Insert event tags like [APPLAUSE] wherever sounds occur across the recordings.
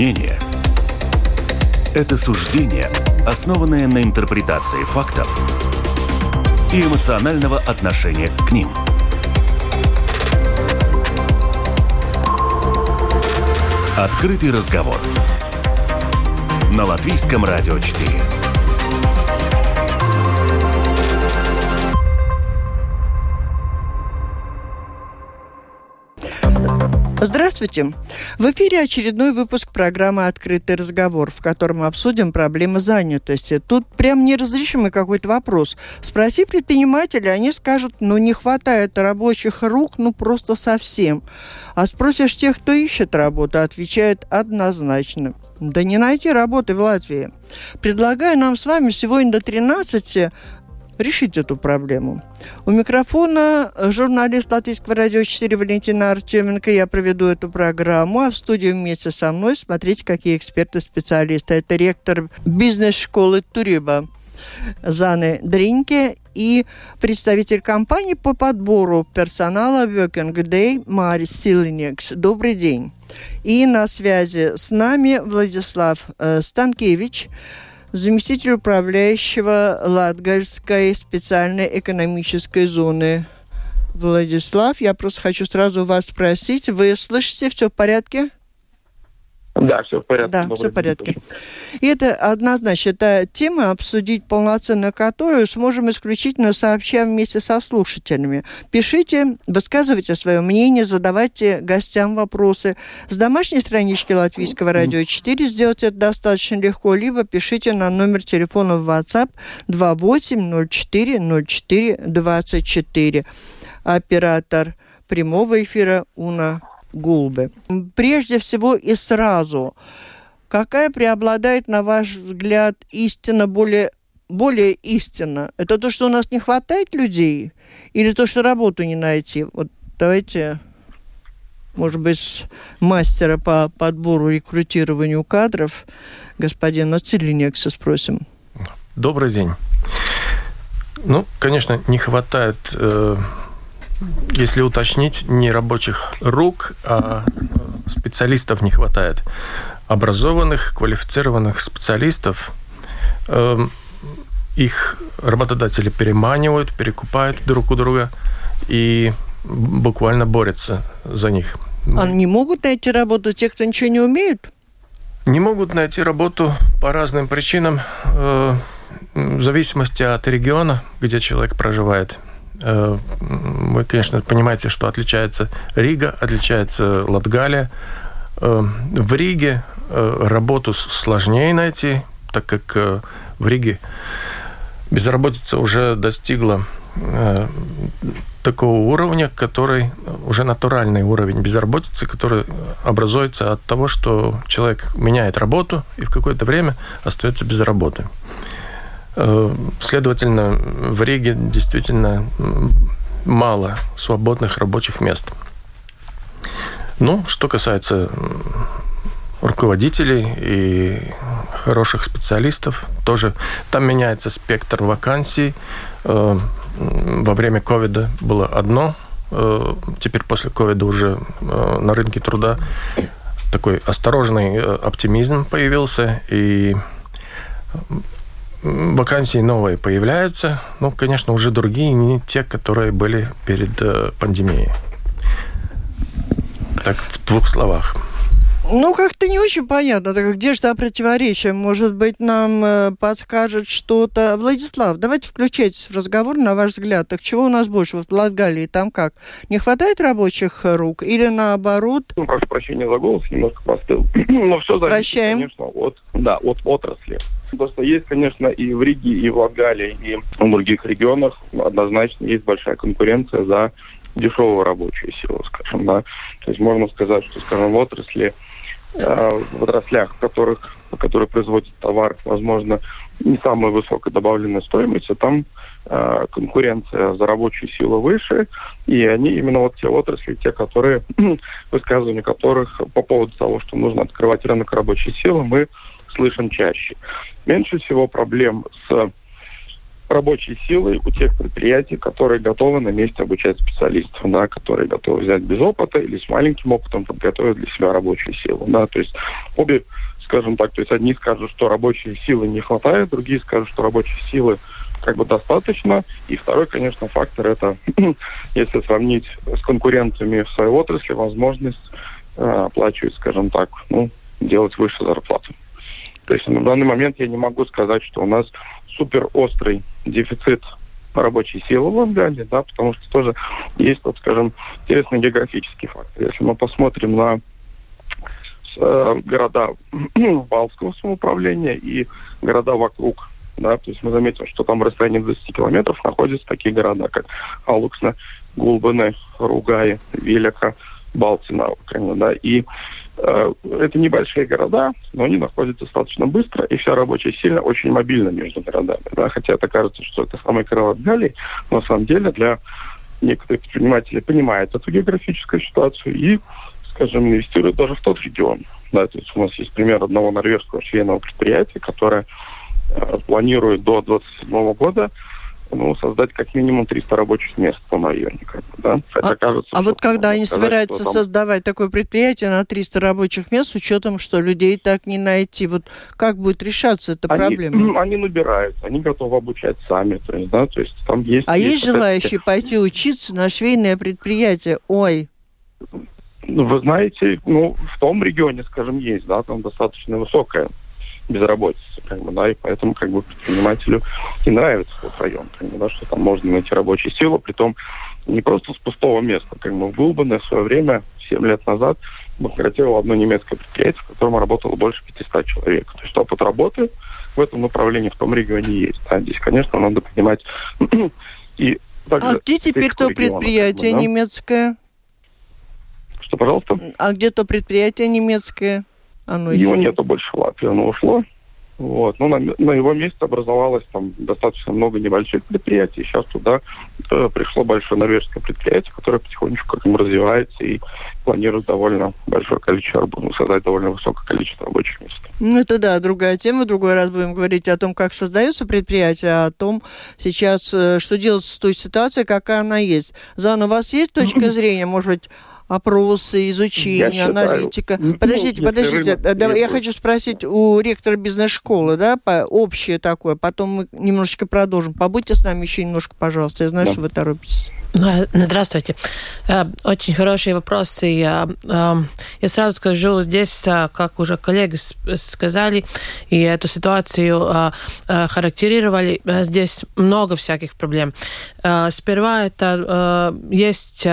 Мнение – это суждение, основанное на интерпретации фактов и эмоционального отношения к ним. Открытый разговор на Латвийском радио 4. Здравствуйте! В эфире очередной выпуск программы «Открытый разговор», в котором мы обсудим проблемы занятости. Тут прям неразрешимый какой-то вопрос. Спроси предпринимателя, они скажут, ну не хватает рабочих рук, ну просто совсем. А спросишь тех, кто ищет работу, отвечает однозначно. Да не найти работы в Латвии. Предлагаю нам с вами сегодня до 13 решить эту проблему. У микрофона журналист Латвийского радио 4 Валентина Артеменко. Я проведу эту программу, а в студии вместе со мной смотрите, какие эксперты-специалисты. Это ректор бизнес-школы Туриба Заны Дринке и представитель компании по подбору персонала Working Day Марис Силинекс. Добрый день. И на связи с нами Владислав э, Станкевич, заместитель управляющего Латгальской специальной экономической зоны. Владислав, я просто хочу сразу вас спросить, вы слышите, все в порядке? Да, все в порядке. Да, все в порядке. И это однозначно это тема, обсудить полноценно которую сможем исключительно сообща вместе со слушателями. Пишите, высказывайте свое мнение, задавайте гостям вопросы. С домашней странички Латвийского радио 4 сделать это достаточно легко, либо пишите на номер телефона в WhatsApp 28040424. Оператор прямого эфира Уна Гулбы. Прежде всего и сразу, какая преобладает, на ваш взгляд, истина более, более истина? Это то, что у нас не хватает людей? Или то, что работу не найти? Вот давайте, может быть, с мастера по подбору и рекрутированию кадров, господина Целинекса, спросим. Добрый день. Ну, конечно, не хватает э, если уточнить, не рабочих рук, а специалистов не хватает. Образованных, квалифицированных специалистов эм, их работодатели переманивают, перекупают друг у друга и буквально борются за них. Они не могут найти работу те, кто ничего не умеют? Не могут найти работу по разным причинам, э, в зависимости от региона, где человек проживает. Э, вы, конечно, понимаете, что отличается Рига, отличается Латгалия. Э, в Риге э, работу сложнее найти, так как в Риге безработица уже достигла такого уровня, который уже натуральный уровень безработицы, который образуется от того, что человек меняет работу и в какое-то время остается без работы. Э, следовательно, в Риге действительно мало свободных рабочих мест. Ну, что касается руководителей и хороших специалистов, тоже там меняется спектр вакансий. Э, во время ковида было одно, э, теперь после ковида уже на рынке труда такой осторожный оптимизм появился, и вакансии новые появляются, но, конечно, уже другие, не те, которые были перед э, пандемией. Так, в двух словах. Ну, как-то не очень понятно. Так где же там противоречие? Может быть, нам э, подскажет что-то. Владислав, давайте включайтесь в разговор, на ваш взгляд. Так чего у нас больше? Вот в Латгалии там как? Не хватает рабочих рук? Или наоборот? Ну, прошу прощения за голос, немножко простыл. [CLEARS THROAT] Но все зависит, Прощаем. конечно, от, да, от отрасли. Просто есть, конечно, и в Риге, и в Латгалии, и в других регионах однозначно есть большая конкуренция за дешевую рабочую силу, скажем, да. То есть можно сказать, что, скажем, в отрасли, э, в отраслях, в которых, которые производят товар, возможно, не самая высокая добавленная стоимость, а там э, конкуренция за рабочую силу выше, и они именно вот те отрасли, те, которые, [CLEARS THROAT] высказывания которых по поводу того, что нужно открывать рынок рабочей силы, мы слышим чаще. Меньше всего проблем с рабочей силой у тех предприятий, которые готовы на месте обучать специалистов, да, которые готовы взять без опыта или с маленьким опытом подготовить для себя рабочую силу. Да, то есть обе, скажем так, то есть одни скажут, что рабочей силы не хватает, другие скажут, что рабочей силы как бы достаточно. И второй, конечно, фактор это, [CLEARS THROAT] если сравнить с конкурентами в своей отрасли, возможность э, оплачивать, скажем так, ну, делать выше зарплату. То есть на данный момент я не могу сказать, что у нас супер острый дефицит рабочей силы в Латгалии, да, потому что тоже есть, вот, скажем, интересный географический фактор. Если мы посмотрим на э, города [CLEARS THROAT] Балтского самоуправления и города вокруг, да, то есть мы заметим, что там в расстоянии 20 километров находятся такие города, как Алуксна, Гулбаны, Ругай, Велика, Балтина, Украина, да, и э, это небольшие города, но они находятся достаточно быстро, и вся рабочая сила очень мобильна между городами, да, хотя это кажется, что это самый крыло Галии, но на самом деле для некоторых предпринимателей понимают эту географическую ситуацию и, скажем, инвестируют даже в тот регион, да, то есть у нас есть пример одного норвежского швейного предприятия, которое э, планирует до 2027 года ну, создать как минимум 300 рабочих мест в том районе. Как бы, да? Хотя а, кажется, а вот когда они сказать, собираются там... создавать такое предприятие на 300 рабочих мест, с учетом, что людей так не найти, вот как будет решаться эта они, проблема? [CLEARS THROAT] Они набирают, они готовы обучать сами, то есть, да, то есть там есть... А есть, есть желающие пойти учиться на швейное предприятие? Ой, ну, вы знаете, ну, в том регионе, скажем, есть, да, там достаточно высокая безработицы, как бы, да, и поэтому как бы предпринимателю и нравится этот район, как бы, да, что там можно найти рабочую силу, при том не просто с пустого места, как бы в Гулбане в свое время, 7 лет назад, банкротировало одно немецкое предприятие, в котором работало больше 500 человек. То есть опыт работы в этом направлении в том регионе есть. Да. Здесь, конечно, надо поднимать [CLEARS THROAT] и а где теперь то предприятие как бы, да? немецкое? Что, пожалуйста? А где то предприятие немецкое? Оно Его еще... нету больше в Латвии, оно ушло. Вот. Но на, на его месте образовалось там достаточно много небольших предприятий. Сейчас туда э, пришло большое норвежское предприятие, которое потихонечку как развивается и планирует довольно большое количество, ну, создать довольно высокое количество рабочих мест. Ну, это да, другая тема. Другой раз будем говорить о том, как создаются предприятия, а о том сейчас, э, что делать с той ситуацией, какая она есть. Зан, у вас есть точка [CLEARS THROAT] зрения, может быть, опросы, изучение, я аналитика. Считаю, подождите, подождите. Да, я хочу спросить у ректора бизнес-школы, да, по, общее такое, потом мы немножечко продолжим. Побудьте с нами еще немножко, пожалуйста. Я знаю, да. что вы торопитесь. Э, здравствуйте. Э, очень хорошие вопросы. Я, э, я сразу скажу здесь, как уже коллеги сказали, и эту ситуацию характеризовали, здесь много всяких проблем. Сперва это есть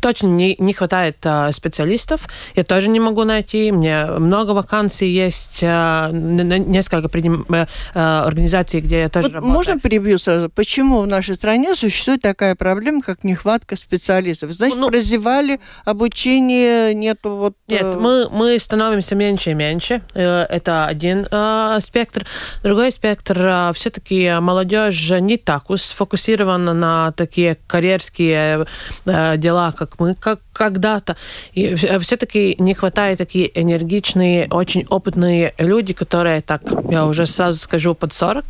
точно не, не хватает а, специалистов. Я тоже не могу найти. Мне много вакансий есть, а, несколько приним, а, организаций, где я тоже вот работаю. Можно перебью сразу? Почему в нашей стране существует такая проблема, как нехватка специалистов? Значит, ну, прозевали обучение, нету вот... Нет, э... мы, мы становимся меньше и меньше. Э, это один э, спектр. Другой спектр, э, все-таки молодежь не так сфокусирована на такие карьерские э, дела, как мы как когда-то. И все-таки не хватает такие энергичные, очень опытные люди, которые, так, я уже сразу скажу, под 40,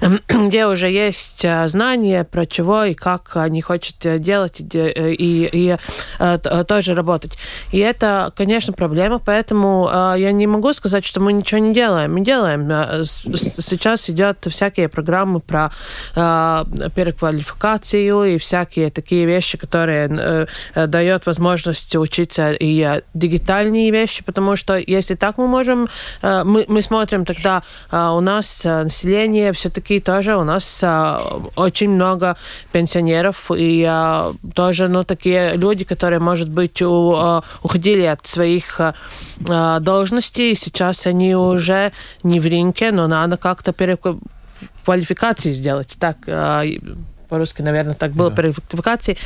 [CLEARS THROAT] где уже есть э, знания про чего и как они хотят делать и, и, и, и э, тоже работать. И это, конечно, проблема, поэтому э, я не могу сказать, что мы ничего не делаем. Мы делаем. Сейчас идет всякие программы про переквалификацию и всякие такие вещи, которые Э, э, дает возможность учиться и э, дигитальные вещи, потому что если так мы можем, мы, мы смотрим тогда, у нас население все-таки тоже, у нас очень много пенсионеров и тоже, ну, такие люди, которые, может быть, у, уходили от своих должностей, сейчас они уже не в рынке, но надо как-то переквалификации сделать. Так, по-русски, наверное, так было, да. переквалификации.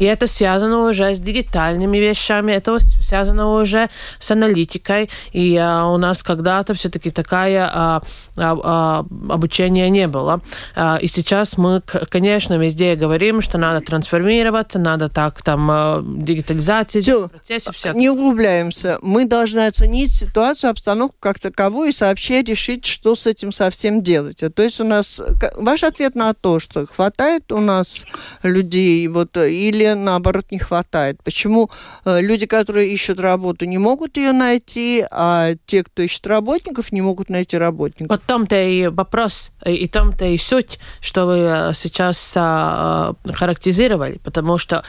И это связано уже с дигитальными вещами, это связано уже с аналитикой. И а, у нас когда-то все-таки такая а, а, а, обучение не было. А, и сейчас мы, конечно, везде говорим, что надо трансформироваться, надо так там а, дигитализация, все, процессы, все. Не углубляемся. Мы должны оценить ситуацию, обстановку как таковую и сообща решить, что с этим совсем делать. То есть у нас ваш ответ на то, что хватает у нас людей, вот, или наоборот не хватает. Почему э, люди, которые ищут работу, не могут ее найти, а те, кто ищет работников, не могут найти работников? Вот том-то и вопрос, и том-то и суть, что вы э, сейчас а, характеризировали, потому что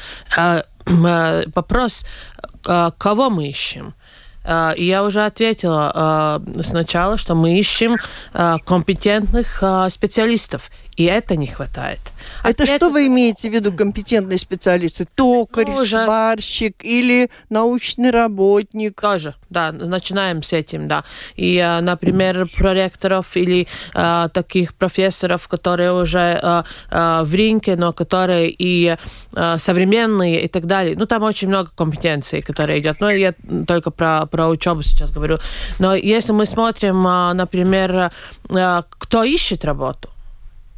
вопрос, кого мы ищем? Я уже ответила сначала, что мы ищем компетентных специалистов и это не хватает. А это что вы имеете в виду, компетентные специалисты? Токарь, ну, уже... сварщик или научный работник? Тоже, да, начинаем с этим, да. И, э, например, проректоров или а, таких профессоров, которые уже а, а, в рынке, но которые и а, современные и так далее. Ну, там очень много компетенций, которые идет. Но я только про, про учебу сейчас говорю. Но если мы смотрим, а, например, а, кто ищет работу,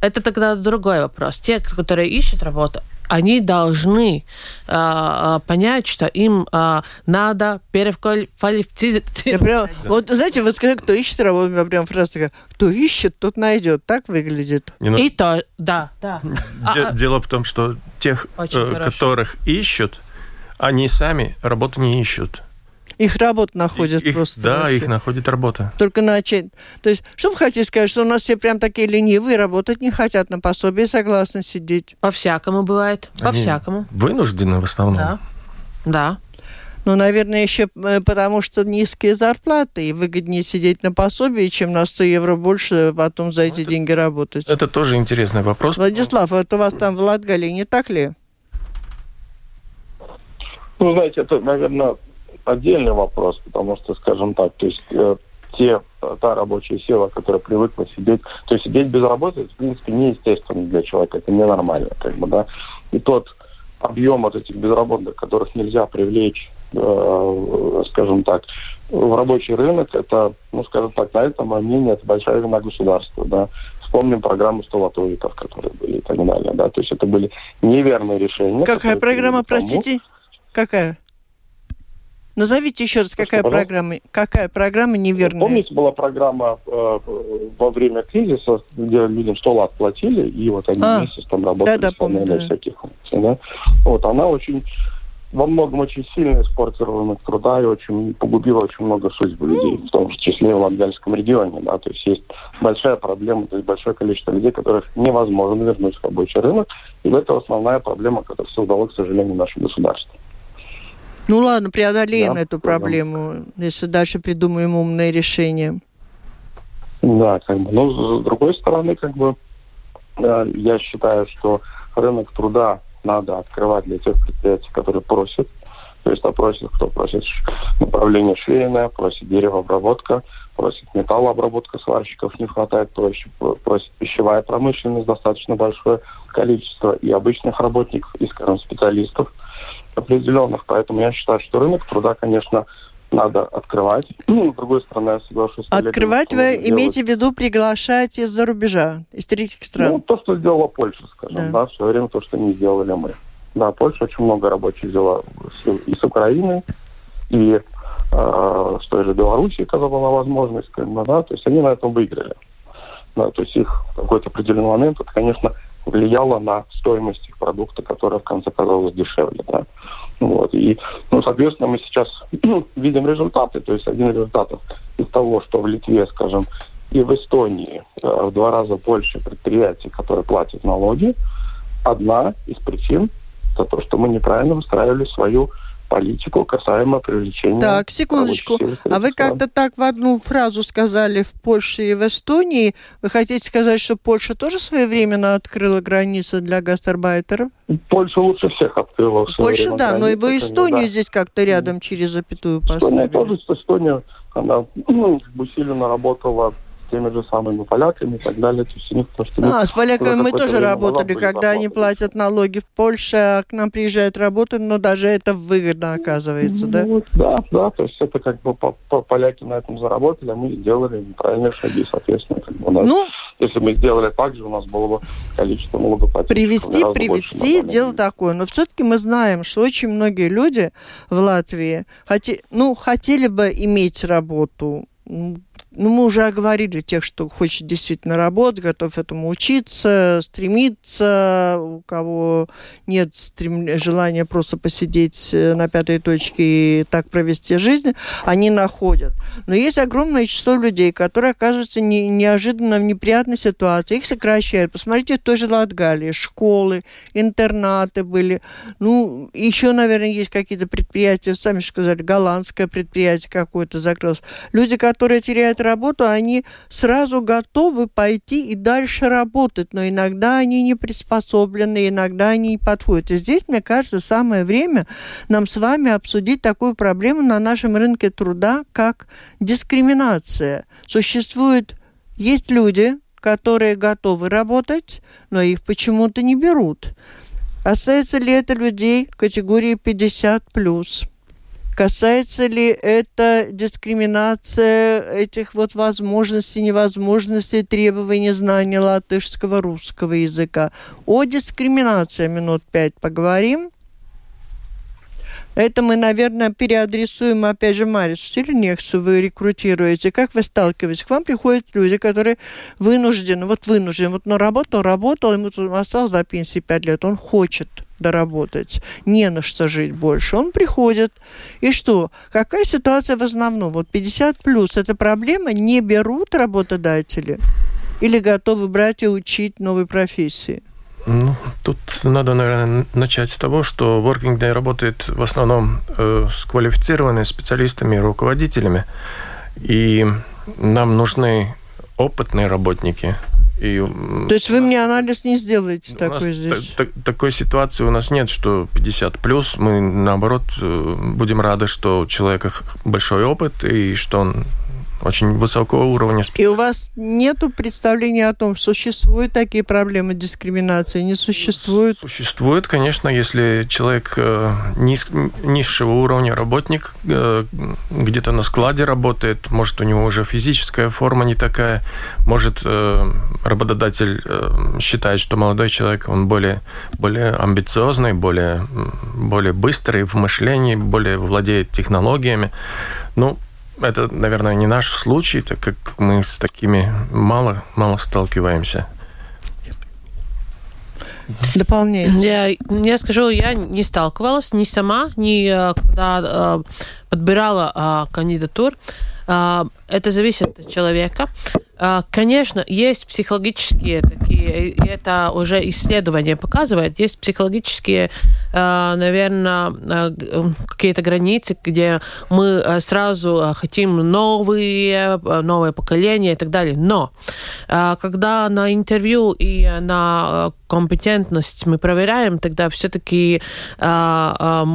это тогда другой вопрос. Те, которые ищут работу, они должны а, понять, что им а, надо переквалифицировать. вот знаете, вот сказать, кто ищет работу, у меня прям фраза такая, кто ищет, тот найдет. Так выглядит. Ну, И то, да, да. [LAUGHS] А, дело в том, что тех, э, которых ищут, они сами работу не ищут. Их работа находит их, просто. Да, вообще. их находит работа. Только начать. То есть, что вы хотите сказать, что у нас все прям такие ленивые, работать не хотят, на пособие согласны сидеть? По-всякому бывает. По-всякому. Вынуждены в основном. Да. Да. Ну, наверное, еще э, потому что низкие зарплаты, и выгоднее сидеть на пособии, чем на 100 евро больше потом за эти это, деньги работать. Это тоже интересный вопрос. Владислав, это у вас там в Латгалии не так ли? Ну, знаете, это, наверное, отдельный вопрос, потому что, скажем так, то есть э, те, та рабочая сила, которая привыкла сидеть, то есть сидеть без работы, в принципе, неестественно для человека, это ненормально, как бы, да. И тот объем от этих безработных, которых нельзя привлечь, э, скажем так, в рабочий рынок, это, ну, скажем так, на этом мнение, это большая вина государства, да. Вспомним программу столотовиков, которые были и так далее, да. То есть это были неверные решения. Какая программа, простите? Какая? Назовите еще раз, какая Что, программа, какая программа неверная? Помните, была программа э, во время кризиса, где людям 100 лат платили, и вот они а, месяц там работали, да, да, помню, да. всяких функций. Да? Вот, она очень во многом очень сильно испортила рынок труда и очень погубила очень много судьб людей, в том числе в Латгальском регионе. Да, то есть есть большая проблема, то есть большое количество людей, которых невозможно вернуть в рабочий рынок, и это основная проблема, которую создало, к сожалению, наше государство. Ну ладно, преодолеем да, эту проблему, да. если дальше придумаем умное решение. Да, как бы. Но с другой стороны, как бы я считаю, что рынок труда надо открывать для тех предприятий, которые просят. То есть, а просит, кто просит направление швейное, просит деревообработка, просит металлообработка сварщиков не хватает, просит, просит пищевая промышленность достаточно большое количество и обычных работников, и, скажем, специалистов – определенных. Поэтому я считаю, что рынок труда, конечно, надо открывать. Ну, с другой стороны, я соглашусь. Открывать вы имеете в виду приглашать из-за рубежа, из третьих стран? Ну, то, что сделала Польша, скажем, да, да в свое время то, что не сделали мы. Да, Польша очень много рабочих взяла и с Украины, и э, с той же Белоруссии, когда была возможность, бы, да, то есть они на этом выиграли. Да, то есть их в какой-то определенный момент, это, конечно, влияло на стоимость их продукта, которая в конце казалась дешевле. Да? Вот. И, ну, соответственно, мы сейчас [CLEARS THROAT] ну, видим результаты. То есть один из результатов из того, что в Литве, скажем, и в Эстонии э, в два раза больше предприятий, которые платят налоги, одна из причин это то, что мы неправильно выстраивали свою политику касаемо привлечения... Так, секундочку. А вы как-то так в одну фразу сказали в Польше и в Эстонии. Вы хотите сказать, что Польша тоже своевременно открыла границы для гастарбайтеров? Польша лучше всех открыла. Польша, да, но и вы Эстонию да. здесь как-то рядом через запятую поставили. Эстония тоже, Эстония, она ну, как бы сильно работала теми же самыми поляками и так далее. То есть у них, что а, с поляками мы тоже работали, когда они платят налоги в Польше, а к нам приезжают работать, но даже это выгодно оказывается, да? Ну, да, да, то есть это как бы поляки на этом заработали, а мы сделали правильные шаги, соответственно. Как бы у нас, ну, если мы сделали так же, у нас было бы количество налогоплательщиков. Привести, привести, дело такое. Но все-таки мы знаем, что очень многие люди в Латвии хоте, ну, хотели бы иметь работу, ну, мы уже оговорили тех, что хочет действительно работать, готов этому учиться, стремиться, у кого нет стрем... желания просто посидеть э, на пятой точке и так провести жизнь, они находят. Но есть огромное число людей, которые оказываются не... неожиданно в неприятной ситуации, их сокращают. Посмотрите, в той же Латгалии школы, интернаты были. Ну, еще, наверное, есть какие-то предприятия, сами сказали, голландское предприятие какое-то закрылось. Люди, которые теряют работу, они сразу готовы пойти и дальше работать, но иногда они не приспособлены, иногда они не подходят. И здесь, мне кажется, самое время нам с вами обсудить такую проблему на нашем рынке труда, как дискриминация. Существует, есть люди, которые готовы работать, но их почему-то не берут. Касается ли это людей категории 50 плюс? Касается ли это дискриминация этих вот возможностей, невозможностей, требований знания латышского, русского языка? О дискриминации минут пять поговорим. Это мы, наверное, переадресуем, опять же, Марису Сильнексу вы рекрутируете. Как вы сталкиваетесь? К вам приходят люди, которые вынуждены, вот вынуждены, вот он работал, работал, ему осталось до пенсии пять лет, он хочет – доработать, не на что жить больше. Он приходит. И что? Какая ситуация в основном? Вот 50 плюс. Это проблема? Не берут работодатели? Или готовы брать и учить новой профессии? Ну, тут надо, наверное, начать с того, что Working Day работает в основном э, с квалифицированными специалистами и руководителями. И нам нужны опытные работники, и, То есть вы мне анализ не сделаете такой здесь? Та, такой ситуации у нас нет, что 50 плюс. Мы наоборот э, будем рады, что у человека большой опыт и что он очень высокого уровня. И у вас нет представления о том, существуют такие проблемы дискриминации, не существует? Существует, конечно, если человек э, низ, низшего уровня работник, э, где-то на складе работает, может, у него уже физическая форма не такая, может, э, работодатель считает, что молодой человек, он более, более амбициозный, более, более быстрый в мышлении, более владеет технологиями. Ну, это, наверное, не наш случай, так как мы с такими мало, мало сталкиваемся. Дополняйте. Я, я скажу, я не сталкивалась ни сама, ни э, когда э, подбирала э, кандидатур. Это зависит от человека. А, конечно, есть психологические такие, это уже исследование показывает, есть психологические, а, наверное, а, какие-то границы, где мы сразу хотим новые, новое поколение и так далее. Но когда на интервью и на компетентность мы проверяем, тогда все-таки это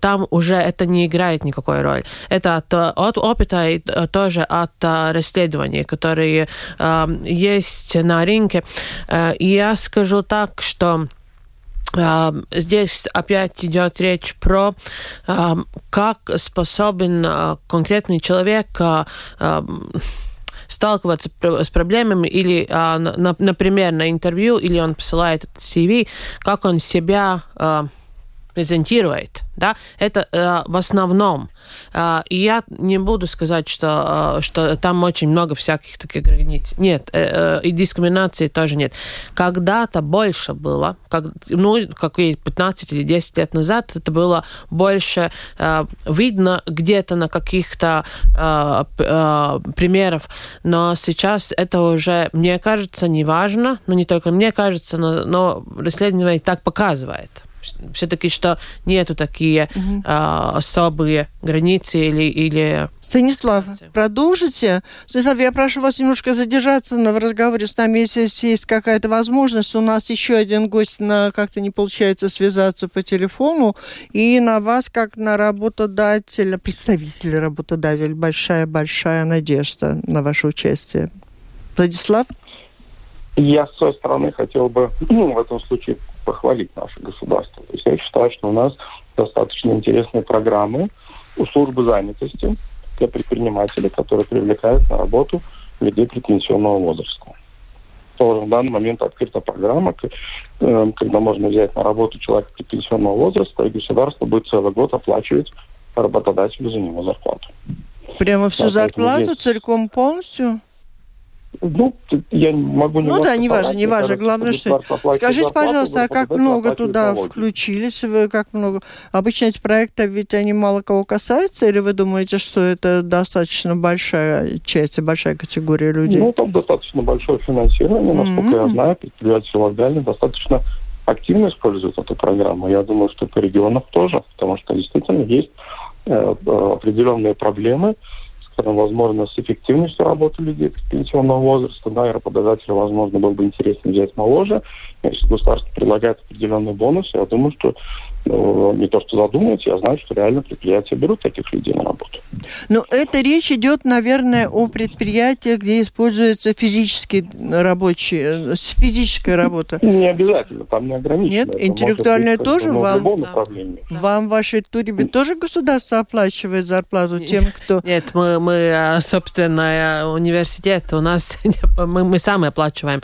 там уже это не играет никакой роли. Это от, от опыта и тоже от расследования компании, которые э, есть на рынке. Э, я скажу так, что Здесь опять идет речь про как способен конкретный человек сталкиваться с проблемами или, например, на интервью, или он посылает CV, как он себя презентирует, да, это э, в основном. Э, и я не буду сказать, что, э, что там очень много всяких таких границ. Нет, э, э, и дискриминации тоже нет. Когда-то больше было, как, ну, как 15 или 10 лет назад, это было больше э, видно где-то на каких-то э, э, примеров, но сейчас это уже, мне кажется, не важно, но не только мне кажется, но, но расследование так показывает все-таки, что нету такие угу. э, особые границы или, или Станислав, продолжите. Станислав, я прошу вас немножко задержаться на, в разговоре с нами, если есть какая-то возможность. У нас еще один гость на как-то не получается связаться по телефону. И на вас, как на работодателя, представителя работодателя, большая-большая надежда на ваше участие. Владислав? Я с своей стороны хотел бы ну, в этом случае похвалить наше государство. То есть я считаю, что у нас достаточно интересные программы у службы занятости, для предпринимателей, которые привлекают на работу людей предпенсионного возраста. Тоже в данный момент открыта программа, э, когда можно взять на работу человека предпенсионного возраста, и государство будет целый год оплачивать работодателю за него зарплату. Прямо всю да, зарплату целиком полностью? Ну, я могу не Ну да, не важно, не важно. Главное, что... Скажите, пожалуйста, а как много туда включились? Вы как много? Обычно эти проекты, ведь они мало кого касаются, или вы думаете, что это достаточно большая часть, большая категория людей? Ну, там достаточно большое финансирование, насколько mm-hmm. я знаю, предприятия локальные достаточно активно используют эту программу. Я думаю, что по регионах тоже, потому что действительно есть э, э определенные проблемы, возможно, с эффективностью работы людей пенсионного возраста, да, и работодателю, возможно, было бы интересно взять моложе. Если государство предлагает определенные бонусы, я думаю, что не то, что задумываются, я знаю, что реально предприятия берут таких людей на работу. Ну, это речь идет, наверное, о предприятиях, где используются физические рабочие, э, физическая работа. [LAUGHS] Не обязательно, там не ограничено. Нет, это интеллектуальная тоже вам? Да. Вам в вашей туре тоже государство оплачивает зарплату тем, кто... Нет, мы, мы а, собственно, университет, у нас [LAUGHS] мы, мы сами оплачиваем,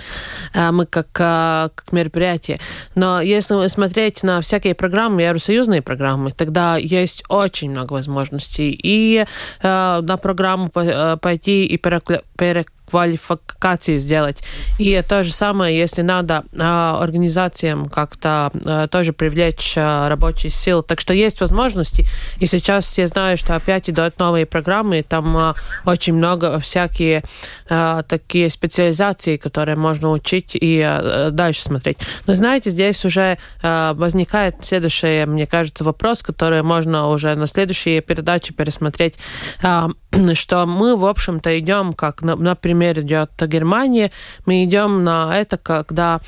а, мы как, а, как мероприятие. Но если смотреть на всякие программы, программы, евросоюзные программы, тогда есть очень много возможностей. И э, на программу э, пойти и перекле квалификации сделать. И то же самое, если надо а, организациям как-то а, тоже привлечь а, рабочие силы. Так что есть возможности. И сейчас я знаю, что опять идут новые программы, там очень много всякие такие специализации, которые можно учить и дальше смотреть. Но знаете, здесь уже возникает следующий, мне кажется, вопрос, который можно уже на следующей передаче пересмотреть, [CLEARS THROAT] что мы, в общем-то, идем, как, например, пример идет Германия. Мы идем на это, когда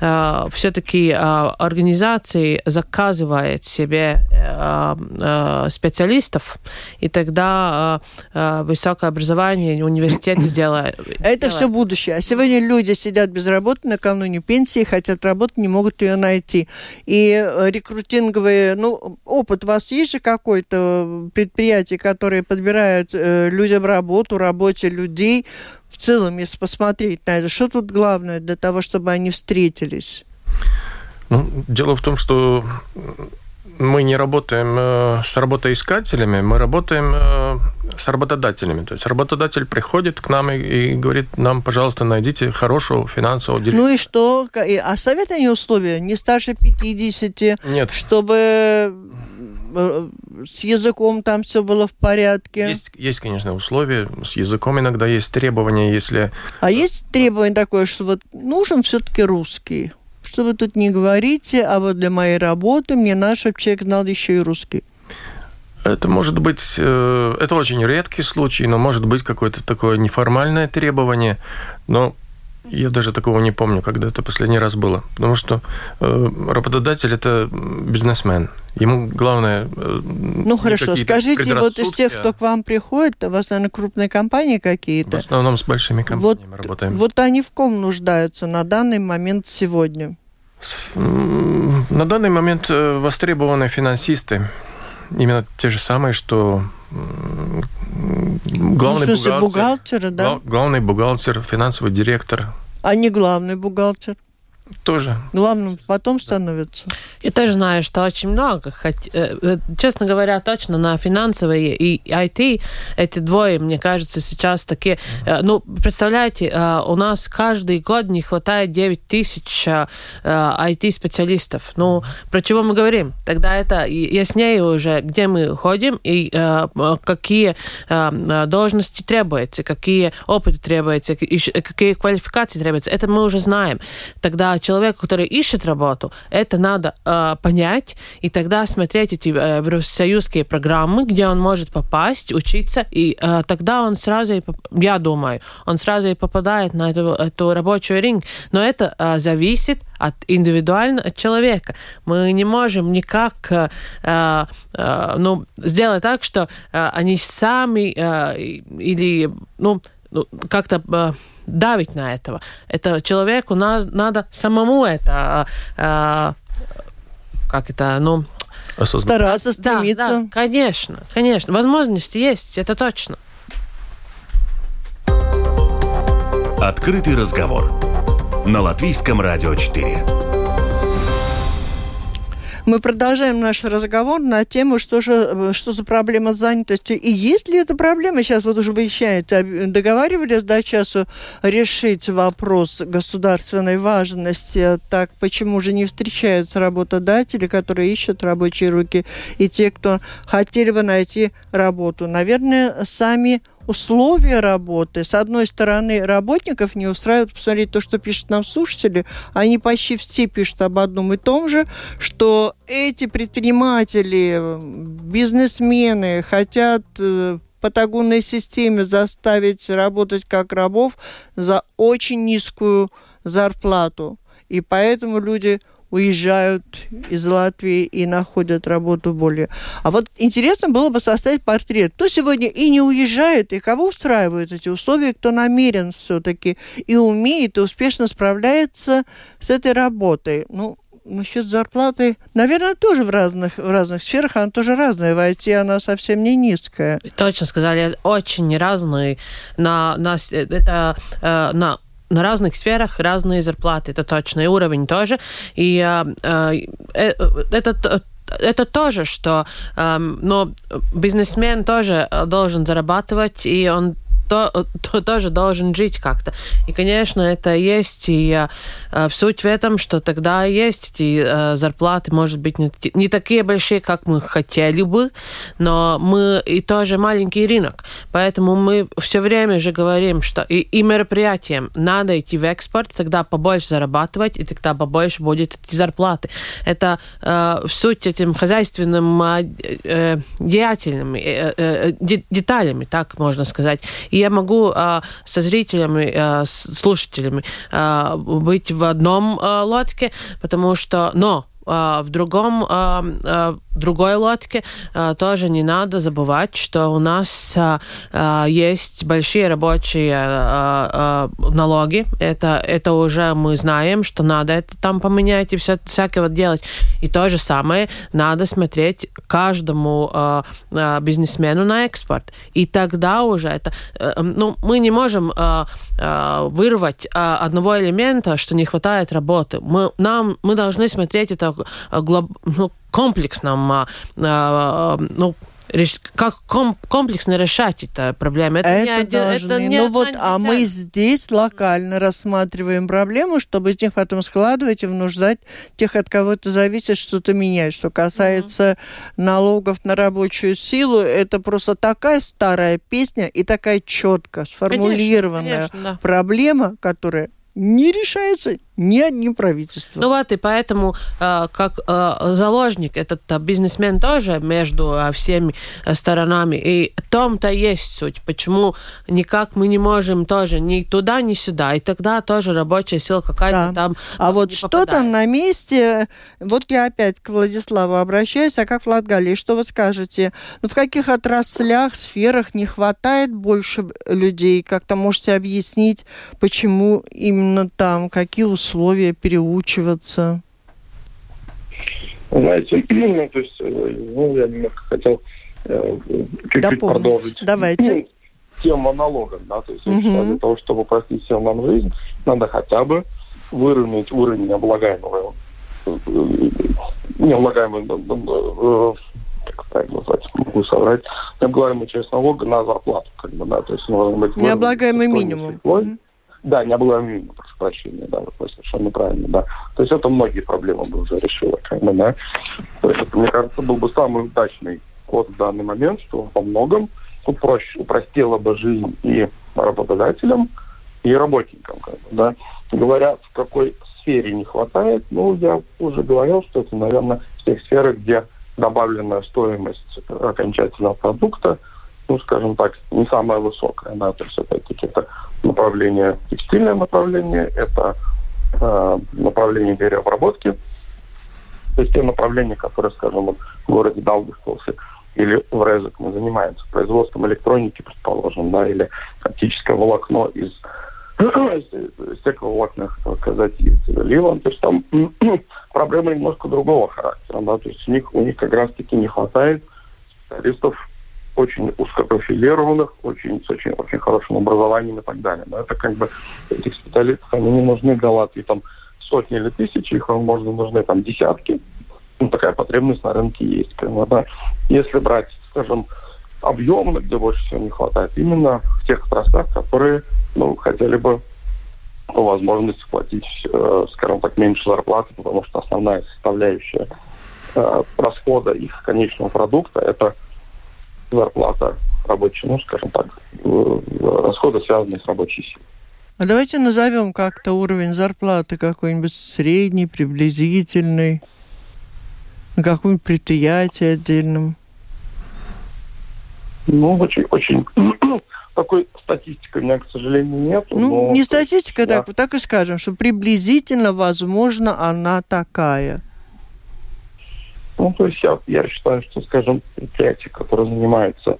э, все-таки э, организации заказывает себе э, э, специалистов, и тогда э, э, высокое образование университет сделает. Это все будущее. А сегодня люди сидят без работы накануне пенсии, хотят работать, не могут ее найти. И э, рекрутинговые, ну, опыт у вас есть же какой-то предприятие, которые подбирают э, людям работу, рабочие людей, в целом, если посмотреть на это, что тут главное для того, чтобы они встретились? Ну, дело в том, что мы не работаем э, с работоискателями, мы работаем э, с работодателями. То есть работодатель приходит к нам и, говорит нам, пожалуйста, найдите хорошего финансового директора. Ну и что? А совет они условия? Не старше 50? Нет. Чтобы с языком там все было в порядке? Есть, есть, конечно, условия. С языком иногда есть требования, если... А есть требование такое, что вот нужен все-таки русский? Что вы тут не говорите, а вот для моей работы мне наш человек знал еще и русский. Это может быть, э, это очень редкий случай, но может быть какое-то такое неформальное требование, но я даже такого не помню, когда это последний раз было. Потому что э, работодатель это бизнесмен. Ему главное... Э, ну хорошо, скажите, вот из тех, кто к вам приходит, у вас, наверное, крупные компании какие-то? В основном с большими компаниями вот, работаем. Вот они в ком нуждаются на данный момент сегодня? На данный момент э, востребованы финансисты. Именно те же самые, что главный ну, бухгалтер, бухгалтера, да? главный бухгалтер, финансовый директор. А не главный бухгалтер? Тоже. Главным потом становится. Я тоже знаю, что очень много. Хоть, э, э, честно говоря, точно на финансовые и IT эти двое, мне кажется, сейчас такие... Э, ну, представляете, у нас каждый год не хватает 9 тысяч IT-специалистов. Ну, про чего мы говорим? Тогда это яснее уже, где мы ходим и какие должности требуются, какие опыты требуются, какие квалификации требуются. Это мы уже знаем. Тогда а человеку, который ищет работу, это надо э, понять и тогда смотреть эти э, профсоюзские программы, где он может попасть, учиться, и э, тогда он сразу, я думаю, он сразу и попадает на эту, эту рабочую ринг. Но это э, зависит от индивидуально от человека. Мы не можем никак э, э, ну, сделать так, что э, они сами э, или ну, ну как-то э, давить на этого. Это человеку на, надо самому это э, как это, ну Осознанно. стараться, стремиться. Да, да, конечно, конечно. Возможности есть, это точно. Открытый разговор на Латвийском радио 4. Мы продолжаем наш разговор на тему, что же, что за проблема с занятостью. И есть ли эта проблема? Сейчас вот уже выясняется. Договаривались до часу решить вопрос государственной важности. Так почему же не встречаются работодатели, которые ищут рабочие руки, и те, кто хотели бы найти работу? Наверное, сами условия работы. С одной стороны, работников не устраивает, посмотреть то, что пишут нам слушатели, они почти все пишут об одном и том же, что эти предприниматели, бизнесмены хотят э, патагонной системе заставить работать как рабов за очень низкую зарплату. И поэтому люди уезжают из Латвии и находят работу более. А вот интересно было бы составить портрет. Кто сегодня и не уезжает, и кого устраивают эти условия, кто намерен все-таки и умеет, и успешно справляется с этой работой. Ну, насчет зарплаты, наверное, тоже в разных, в разных сферах, она тоже разная. В IT она совсем не низкая. Точно сказали, очень разные. На, на, это, э, на на разных сферах разные зарплаты, это точно, и уровень тоже. И э, э, это это тоже, что э, но бизнесмен тоже должен зарабатывать, и он то, то тоже должен жить как-то. И, конечно, это есть, и э, суть в этом, что тогда есть эти э, зарплаты, может быть, не, не такие большие, как мы хотели бы, но мы и тоже маленький рынок. Поэтому мы все время же говорим, что и, и мероприятиям надо идти в экспорт, тогда побольше зарабатывать, и тогда побольше будет эти зарплаты. Это э, суть этим хозяйственным э, э, деятельными э, э, деталями, так можно сказать. И я могу а, со зрителями, а, с слушателями а, быть в одном а, лодке, потому что, но в другом а, а, другой лодке тоже не надо забывать, что у нас есть большие рабочие налоги. Это, это уже мы знаем, что надо это там поменять и все, всякое вот делать. И то же самое надо смотреть каждому бизнесмену на экспорт. И тогда уже это... Э, ну, мы не можем вырвать одного элемента, что не хватает работы. Мы, нам, мы должны смотреть это глоб, ну, комплексном, а, а, ну, как ком комплексно решать эту проблему. Это, это, не, один, это не ну вот, а мы здесь локально рассматриваем проблему, чтобы из них потом складывать и внуждать тех, от кого это зависит, что-то менять. Что касается mm-hmm. налогов на рабочую силу, это просто такая старая песня и такая четко сформулированная конечно, конечно, да. проблема, которая не решается ни одним правительством. Ну вот, и поэтому э, как э, заложник этот э, бизнесмен тоже между всеми сторонами. И том-то есть суть, почему никак мы не можем тоже ни туда, ни сюда. И тогда тоже рабочая сила какая-то да. там А вот что попадает. там на месте, вот я опять к Владиславу обращаюсь, а как в Латгалии, что вы скажете? Ну, в каких отраслях, сферах не хватает больше людей? Как-то можете объяснить, почему именно там, какие условия условия переучиваться? Знаете, [CLEARS THROAT] ну, то есть, э, ну, я немножко хотел э, чуть-чуть продолжить. Давайте. Ну, тему налогов, да, то есть угу. для того, чтобы упростить всем нам жизнь, надо хотя бы выровнять уровень облагаемого, э, не облагаемого, как правильно назвать, могу соврать, необлагаемый часть налога на зарплату, как бы, да, то есть нужно быть... Необлагаемый минимум. Слой, да, не облагаемый, прошу прощения, да, вы совершенно правильно, да. То есть это многие проблемы бы уже решило, как бы, да. То есть это, мне кажется, был бы самый удачный ход в данный момент, что во многом упрощ, упростило бы жизнь и работодателям, и работникам, как бы, да. Говоря, в какой сфере не хватает, ну, я уже говорил, что это, наверное, в тех сферах, где добавленная стоимость окончательного продукта, ну, скажем так, не самая высокая, да, то есть, опять-таки, это направление, текстильное направление, это э, направление переобработки, то есть те направления, которые, скажем, вот в городе Далгостовсе или в Резок мы занимаемся производством электроники, предположим, да, или оптическое волокно из [CLEARS THROAT] стекловолокных, так сказать, из Ливан. То есть там [CLEARS THROAT] проблема немножко другого характера, да, то есть у них, у них как раз-таки не хватает специалистов очень узкопрофилированных, очень, с очень, очень хорошим образованием и так далее. Но это как бы этих специалистов, они не нужны Латвии там сотни или тысячи, их можно нужны там десятки. Ну, такая потребность на рынке есть. Как да. Если брать, скажем, объемно, где больше всего не хватает, именно в тех отраслях, которые ну, хотели бы по возможности платить, э, скажем так, меньше зарплаты, потому что основная составляющая э, расхода их конечного продукта – это зарплата рабочей, ну, скажем так, расходы, связанные с рабочей силой. А давайте назовем как-то уровень зарплаты какой-нибудь средний, приблизительный, на каком-нибудь предприятии отдельном. Ну, очень, очень [CLEARS THROAT] такой статистики у меня, к сожалению, нет. Ну, не статистика, да. так, так и скажем, что приблизительно, возможно, она такая. Ну, то есть я, я считаю, что, скажем, предприятие, которое занимается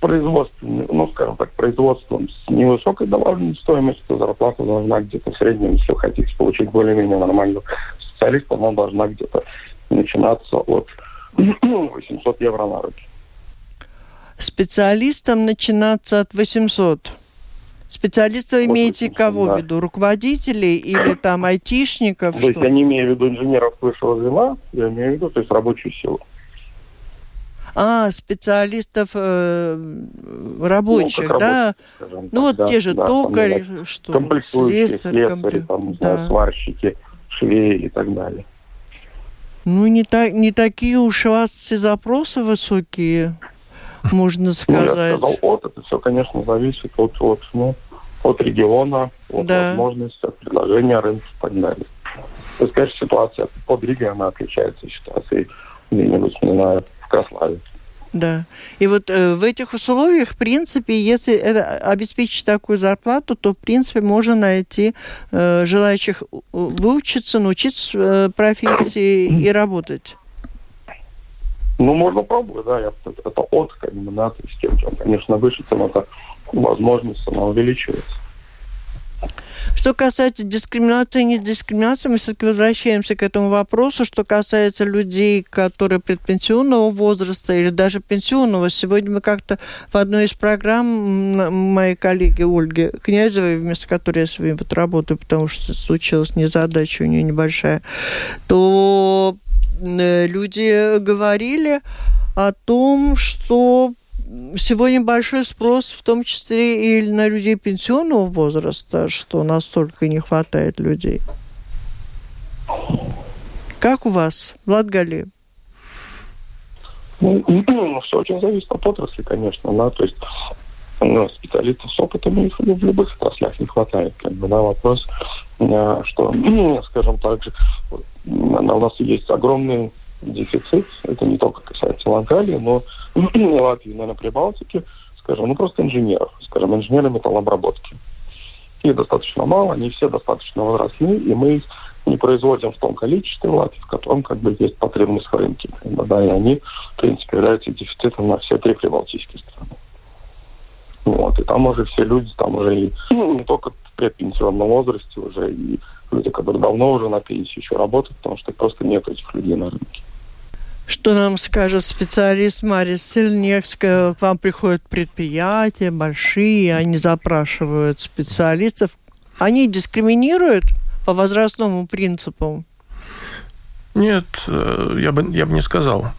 производством, ну, скажем так, производством с невысокой добавленной стоимостью, зарплата должна где-то в среднем, если вы хотите получить более-менее нормальную специалиста, она должна где-то начинаться от 800 евро на руки. Специалистам начинаться от 800? Специалистов имеете кого в виду? Руководителей или там айтишников? То есть я не имею в виду инженеров высшего звена, я имею в виду то есть рабочую силу. А, специалистов э, рабочих, ну, да? Рабочих, ну, вот да, те же да, токарь, там, что? Комплектующие, слесарь, слесари, там, да. сварщики, швеи и так далее. Ну, не, так, не такие уж у вас все запросы высокие можно сказать? Ну, я сказал от, это все, конечно, зависит от, от, ну, от региона, от да. возможности, от предложения рынка и так далее. То есть, конечно, ситуация под она отличается от ситуации где-нибудь, не знаю, в Краславе. Да. И вот э, в этих условиях, в принципе, если это, обеспечить такую зарплату, то, в принципе, можно найти э, желающих выучиться, научиться э, профессии и работать. Ну, можно пробовать, да, я, это от, да, то есть чем, конечно, выше, тем это возможность, она увеличивается. Что касается дискриминации и недискриминации, мы все-таки возвращаемся к этому вопросу. Что касается людей, которые предпенсионного возраста или даже пенсионного, сегодня мы как-то в одной из программ моей коллеги Ольги Князевой, вместо которой я с вами вот работаю, потому что случилась незадача у нее небольшая, то люди говорили о том, что сегодня большой спрос, в том числе и на людей пенсионного возраста, что настолько не хватает людей. Как у вас, Влад Гали? Ну, ну, все очень зависит от отрасли, конечно, да, то есть ну, специалистов с опытом их в любых отраслях не хватает, как бы, да, вопрос, э, что, скажем так же, у нас есть огромный дефицит, это не только касается Латгалии, но [CLEARS THROAT] Латвии, наверное, Прибалтики, скажем, ну просто инженеров, скажем, инженеры металлообработки. Их достаточно мало, они все достаточно возросли, и мы их не производим в том количестве в Латвии, в котором как бы есть потребность в рынке. Да, и они, в принципе, являются дефицитом на все три прибалтийские страны. Вот, и там уже все люди, там уже и [CLEARS THROAT] не только предпенсионном возрасте, уже и люди, которые давно уже на пенсии еще работают, потому что просто нет этих людей на рынке. Что нам скажет специалист Мария Сельнекская? К вам приходят предприятия большие, они запрашивают специалистов. Они дискриминируют по возрастному принципу? Нет, э, я бы, я бы не сказал.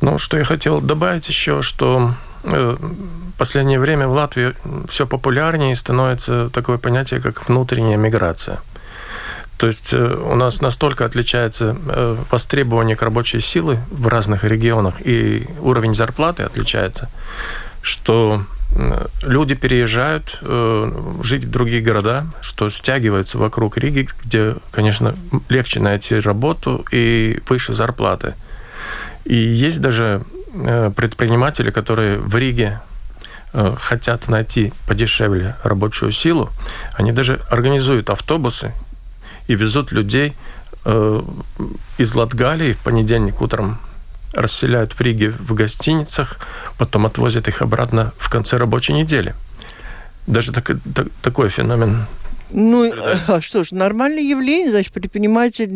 Но что я хотел добавить еще, что в последнее время в Латвии все популярнее становится такое понятие, как внутренняя миграция. То есть э, у нас настолько отличается э, востребование к рабочей силы в разных регионах, и уровень зарплаты отличается, что люди переезжают э, жить в другие города, что стягиваются вокруг Риги, где, конечно, легче найти работу и выше зарплаты. И есть даже э, предприниматели, которые в Риге э, хотят найти подешевле рабочую силу, они даже организуют автобусы и везут людей э, из Латгалии в понедельник утром расселяют в Риге в гостиницах, потом отвозят их обратно в конце рабочей недели. Даже так, так, такой феномен ну, а что ж, нормальное явление, значит, предприниматель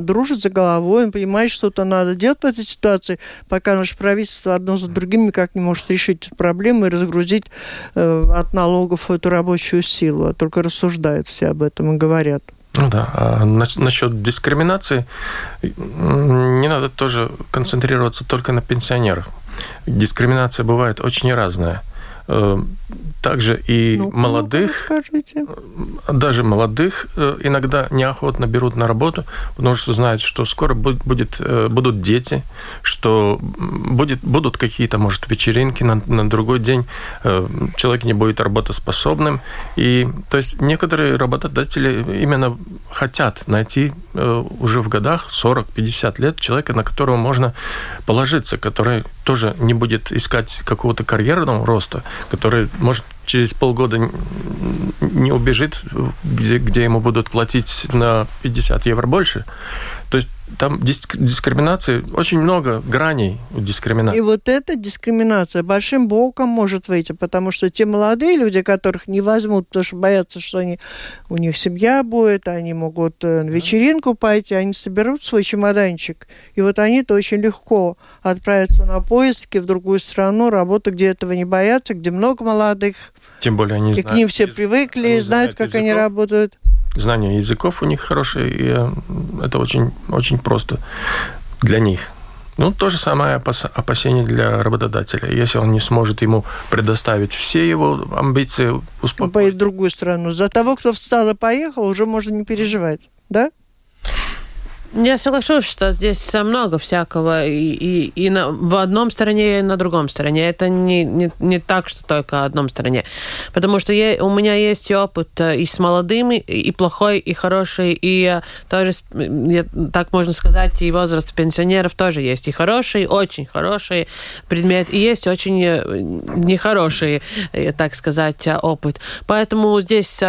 дружит за головой, он понимает, что-то надо делать в этой ситуации, пока наше правительство одно за другим никак не может решить эту проблему и разгрузить э, от налогов эту рабочую силу, а только рассуждают все об этом и говорят. Ну да, а насчет дискриминации не надо тоже концентрироваться только на пенсионерах. Дискриминация бывает очень разная. Э, также и ну, молодых, скажите. даже молодых э, иногда неохотно берут на работу, потому что знают, что скоро будет, э, будут дети, что будет, будут какие-то, может, вечеринки на, на другой день, человек не будет работоспособным. И, то есть некоторые работодатели именно хотят найти уже в годах 40-50 лет человека, на которого можно положиться, который тоже не будет искать какого-то карьерного роста, который может через полгода не убежит, где, где ему будут платить на 50 евро больше. Там диск, дискриминации, очень много граней дискриминации. И вот эта дискриминация большим боком может выйти, потому что те молодые люди, которых не возьмут, потому что боятся, что они, у них семья будет, они могут э, на вечеринку пойти, они соберут свой чемоданчик, и вот они-то очень легко отправятся на поиски в другую страну, работу, где этого не боятся, где много молодых. Тем более они и знают. к ним все привыкли, знают, знают как языков. они работают знание языков у них хорошее, и э, это очень, очень просто для них. Ну, то же самое опасение для работодателя. Если он не сможет ему предоставить все его амбиции, успокоить. Поедет в другую страну. За того, кто встал и поехал, уже можно не переживать, да? Я соглашусь, что здесь много всякого и, и, и на, в одном стороне, и на другом стороне. Это не, не, не так, что только в одном стороне. Потому что я, у меня есть опыт э, и с молодыми, и плохой, и хороший, и э, тоже, так можно сказать, и возраст пенсионеров тоже есть. И хороший, очень хороший предмет, и есть очень э, нехороший, так сказать, опыт. Поэтому здесь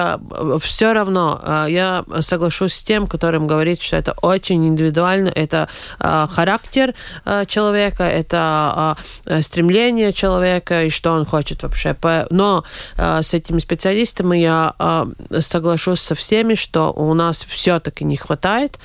все равно я соглашусь с тем, которым говорит, что это очень очень индивидуально. Это э, характер э, человека, это э, стремление человека и что он хочет вообще. Но э, с этими специалистами я э, соглашусь со всеми, что у нас все-таки не хватает.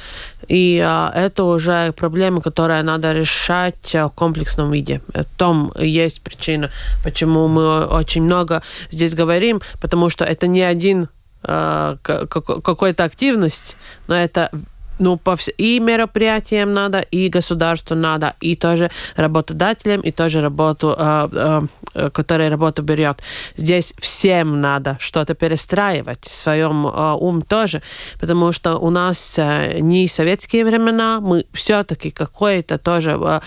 И э, это уже проблема, которая надо решать в комплексном виде. В том есть причина, почему мы очень много здесь говорим, потому что это не один какой-то активность, но это ну, по вс... и мероприятиям надо, и государству надо, и тоже работодателям, и тоже работу, э, э, которая работу берет. Здесь всем надо что-то перестраивать в своем э, ум тоже, потому что у нас э, не советские времена, мы все-таки какой-то тоже э,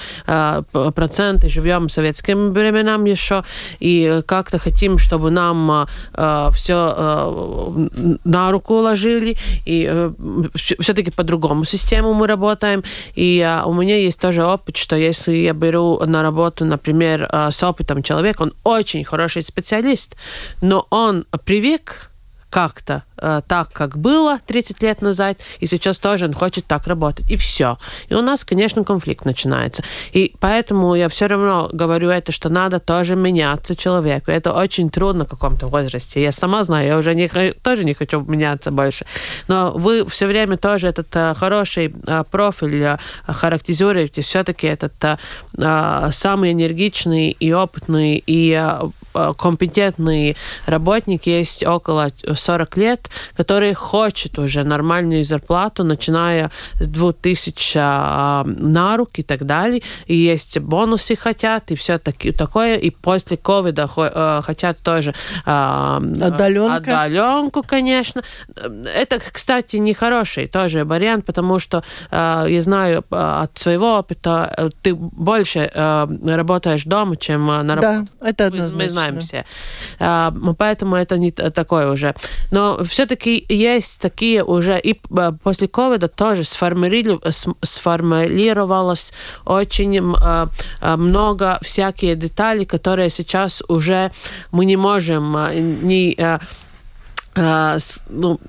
э, процент живем советским временам еще, и как-то хотим, чтобы нам э, все э, на руку ложили, и э, все-таки по-другому по-другому систему мы работаем. И а, у меня есть тоже опыт, что если я беру на работу, например, а, с опытом человека, он очень хороший специалист, но он привык как-то э, так, как было 30 лет назад, и сейчас тоже он хочет так работать. И все. И у нас, конечно, конфликт начинается. И поэтому я все равно говорю это, что надо тоже меняться человеку. Это очень трудно в каком-то возрасте. Я сама знаю, я уже не, тоже не хочу меняться больше. Но вы все время тоже этот э, хороший э, профиль э, характеризуете. Все-таки этот э, э, самый энергичный и опытный и э, компетентный работник есть около 40 лет, который хочет уже нормальную зарплату, начиная с 2000 а, на руки и так далее. И есть бонусы хотят, и все таки, такое. И после ковида э, хотят тоже Отдаленка. отдаленку, конечно. Это, кстати, не хороший тоже вариант, потому что я знаю от своего опыта, ты больше работаешь дома, чем на работе. Да, это однозначно занимаемся. А, поэтому это не такое уже. Но все-таки есть такие уже, и а, после ковида тоже сформулировалось очень а, много всякие детали, которые сейчас уже мы не можем не ну,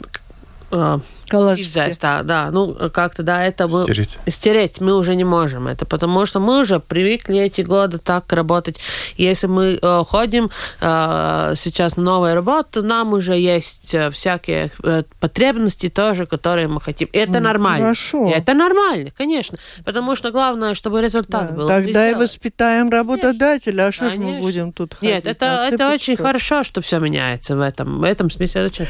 Изжать, да, да. Ну, как-то, да, это мы... Стереть. Стереть мы уже не можем это, потому что мы уже привыкли эти годы так работать. Если мы э, ходим э, сейчас на новую работу, нам уже есть э, всякие э, потребности тоже, которые мы хотим. И это нормально. Хорошо. И это нормально, конечно. Потому что главное, чтобы результат да. был. Тогда и воспитаем работодателя. А что же мы будем тут Нет, это, это очень хорошо, что все меняется в этом. В этом смысле очень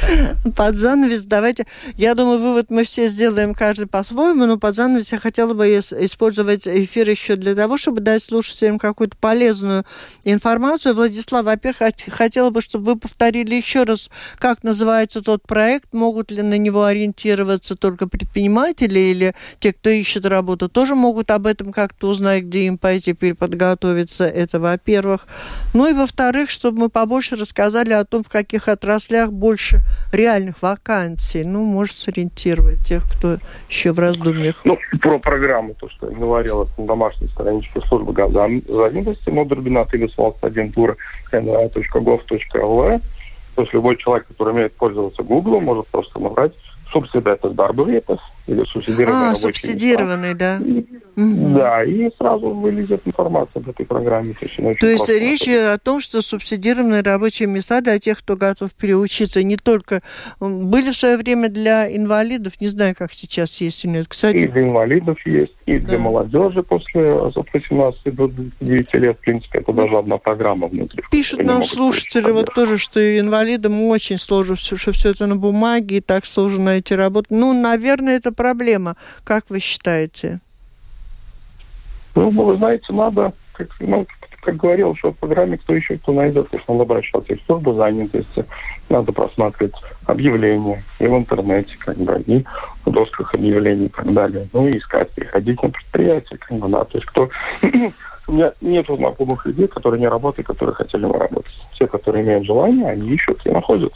Под занавес давайте... Я думаю, думаю, вывод мы все сделаем каждый по-своему, но под занавес я хотела бы использовать эфир еще для того, чтобы дать слушателям какую-то полезную информацию. Владислав, во-первых, хотела бы, чтобы вы повторили еще раз, как называется тот проект, могут ли на него ориентироваться только предприниматели или те, кто ищет работу, тоже могут об этом как-то узнать, где им пойти переподготовиться, это во-первых. Ну и во-вторых, чтобы мы побольше рассказали о том, в каких отраслях больше реальных вакансий. Ну, может, среди ориентировать тех, кто еще в раздумьях? Ну, про программу, то, что я говорил, это на домашней страничке службы занятости, Нодербинат Валс агентура nra.gov.lv. То есть любой человек, который умеет пользоваться Google, может просто набрать subsidētas darba vietas или субсидированные а, субсидированные, да. Угу. Да, и сразу вылезет информация об этой программе. То есть, то есть речь о том, что субсидированные рабочие места для тех, кто готов переучиться, не только были в свое время для инвалидов, не знаю, как сейчас есть или нет. Кстати, и для инвалидов есть, и да. для молодежи после от 18 до 9 лет, в принципе, это даже одна программа внутри. Пишут нам слушатели вот тоже, что инвалидам очень сложно, что все это на бумаге, и так сложно найти работу. Ну, наверное, это проблема. Как вы считаете? Ну, вы знаете, надо, как, ну, как говорил что в программе, кто еще кто найдет, конечно, надо обращаться и в службу занятости, надо просматривать объявления и в интернете, как бы, и в досках объявлений и так далее. Ну, и искать, приходить на предприятие, как бы, да, то есть кто... [CLEARS THROAT] У меня нет знакомых людей, которые не работают, которые хотели бы работать. Все, которые имеют желание, они ищут и находят.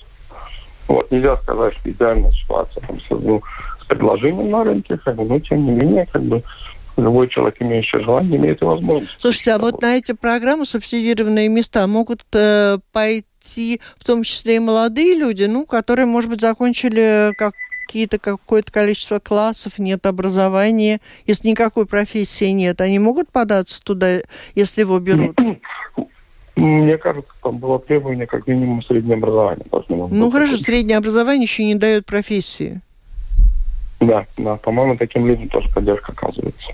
Вот, нельзя сказать, что идеальная ситуация там, с, ну, с предложением на рынке, как бы, но тем не менее, как бы, любой человек, имеющий желание, имеет и возможность. Слушайте, а вот на эти программы субсидированные места могут э, пойти в том числе и молодые люди, ну, которые, может быть, закончили как какие-то какое-то количество классов, нет образования, если никакой профессии нет, они могут податься туда, если его берут? [CLEARS THROAT] Мне кажется, там было требование как минимум среднее образование. Должно ну хорошо, среднее образование еще не дает профессии. Да, да, по-моему, таким людям тоже поддержка оказывается.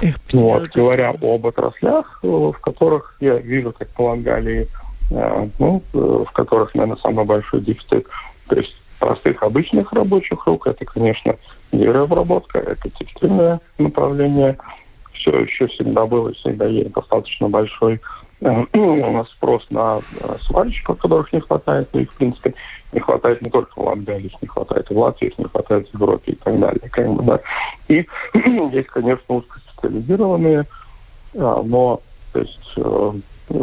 Эх, вот, говоря об отраслях, э, в которых я вижу, как полагали, э, ну, э, в которых, наверное, самый большой дефицит, то есть простых обычных рабочих рук, это, конечно, деревообработка, это текстильное направление, все еще всегда был и всегда есть достаточно большой э, [CLEARS THROAT] у нас спрос на э, сварщиков, которых не хватает, но их, в принципе, не хватает не только в Латгалии, их не хватает и в Латвии, их не хватает в Европе и так далее. Как бы, да. И [CLEARS THROAT] есть, конечно, узкоспециализированные, а, но то есть, э,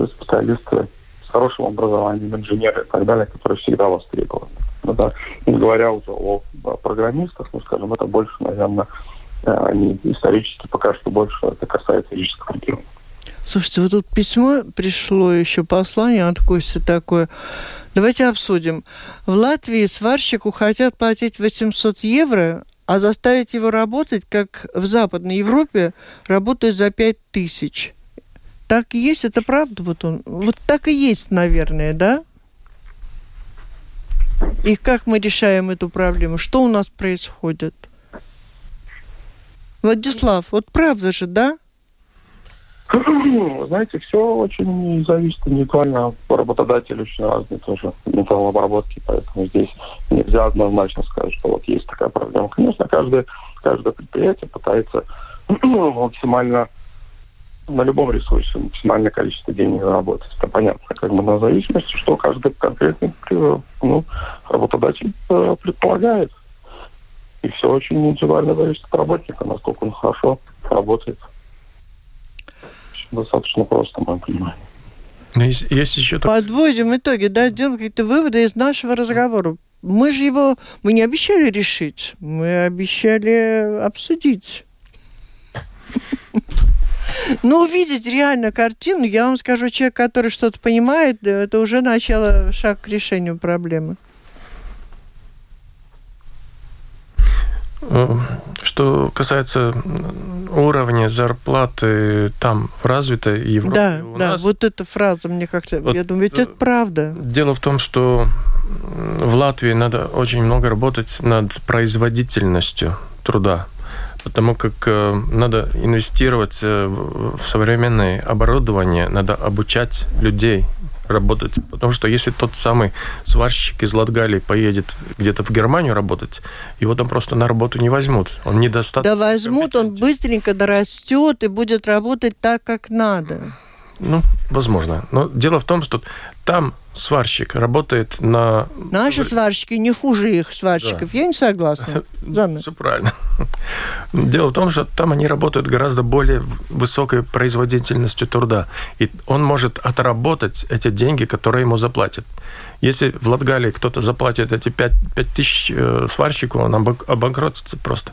специалисты с хорошим образованием, инженеры и так далее, которые всегда востребованы. Да. Не говоря уже о программистах, ну, скажем, это больше, наверное, они исторически пока что больше это касается физического региона. Слушайте, вот тут письмо пришло, еще послание от Кости такое. Давайте обсудим. В Латвии сварщику хотят платить 800 евро, а заставить его работать, как в Западной Европе, работают за 5 тысяч. Так и есть, это правда? Вот, он, вот так и есть, наверное, да? И как мы решаем эту проблему? Что у нас происходит? Владислав, вот правда же, да? Знаете, все очень зависит индивидуально. Работодатели очень разные тоже металлообработки, поэтому здесь нельзя однозначно сказать, что вот есть такая проблема. Конечно, каждое, каждое предприятие пытается максимально на любом ресурсе максимальное количество денег заработать. Это понятно, как бы на зависимости, что каждый конкретный ну, работодатель э, предполагает. И все очень индивидуально зависит от работника, насколько он хорошо работает. Достаточно просто, мое понимание. Есть, есть еще Подводим итоги, да, делаем какие-то выводы из нашего разговора. Мы же его, мы не обещали решить, мы обещали обсудить. [LAUGHS] Ну, увидеть реально картину, я вам скажу, человек, который что-то понимает, это уже начало, шаг к решению проблемы. Что касается уровня зарплаты там в развитой Европе, да, у да, нас... вот эта фраза мне как-то, вот, я думаю, ведь это правда. Дело в том, что в Латвии надо очень много работать над производительностью труда потому как э, надо инвестировать э, в современное оборудование, надо обучать людей работать. Потому что если тот самый сварщик из Латгалии поедет где-то в Германию работать, его там просто на работу не возьмут. Он недостаточно. Да возьмут, он быстренько дорастет и будет работать так, как надо. Ну, возможно. Но дело в том, что там сварщик работает на... Наши сварщики не хуже их сварщиков. Да. Я не согласна. [LAUGHS] Все правильно. Дело в том, что там они работают гораздо более высокой производительностью труда. И он может отработать эти деньги, которые ему заплатят. Если в Латгалии кто-то заплатит эти 5, 5 тысяч э, сварщику, он обанкротится просто.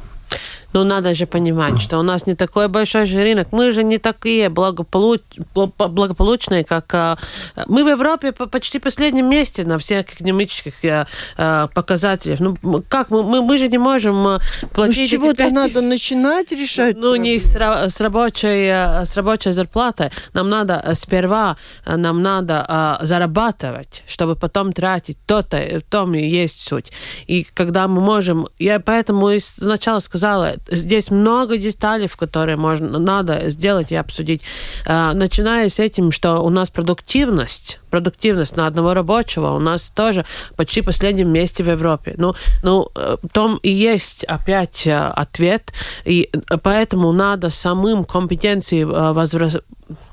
Ну, надо же понимать, что у нас не такой большой же рынок. Мы же не такие благополуч... благополучные, как... А, мы в Европе почти последнем месте на всех экономических а, а, показателях. Ну, как? Мы, мы, мы же не можем платить... Ну, с чего-то надо начинать решать. Ну, не с, с, рабочей, с рабочей зарплатой. Нам надо сперва, нам надо зарабатывать, чтобы потом тратить. То-то, в том и есть суть. И когда мы можем... Я поэтому сначала сказала, здесь много деталей, которые можно, надо сделать и обсудить. А, начиная с этим, что у нас продуктивность, продуктивность на одного рабочего у нас тоже почти в последнем месте в Европе. Ну, ну, э, в том и есть опять э, ответ, и поэтому надо самым компетенции э, возвращать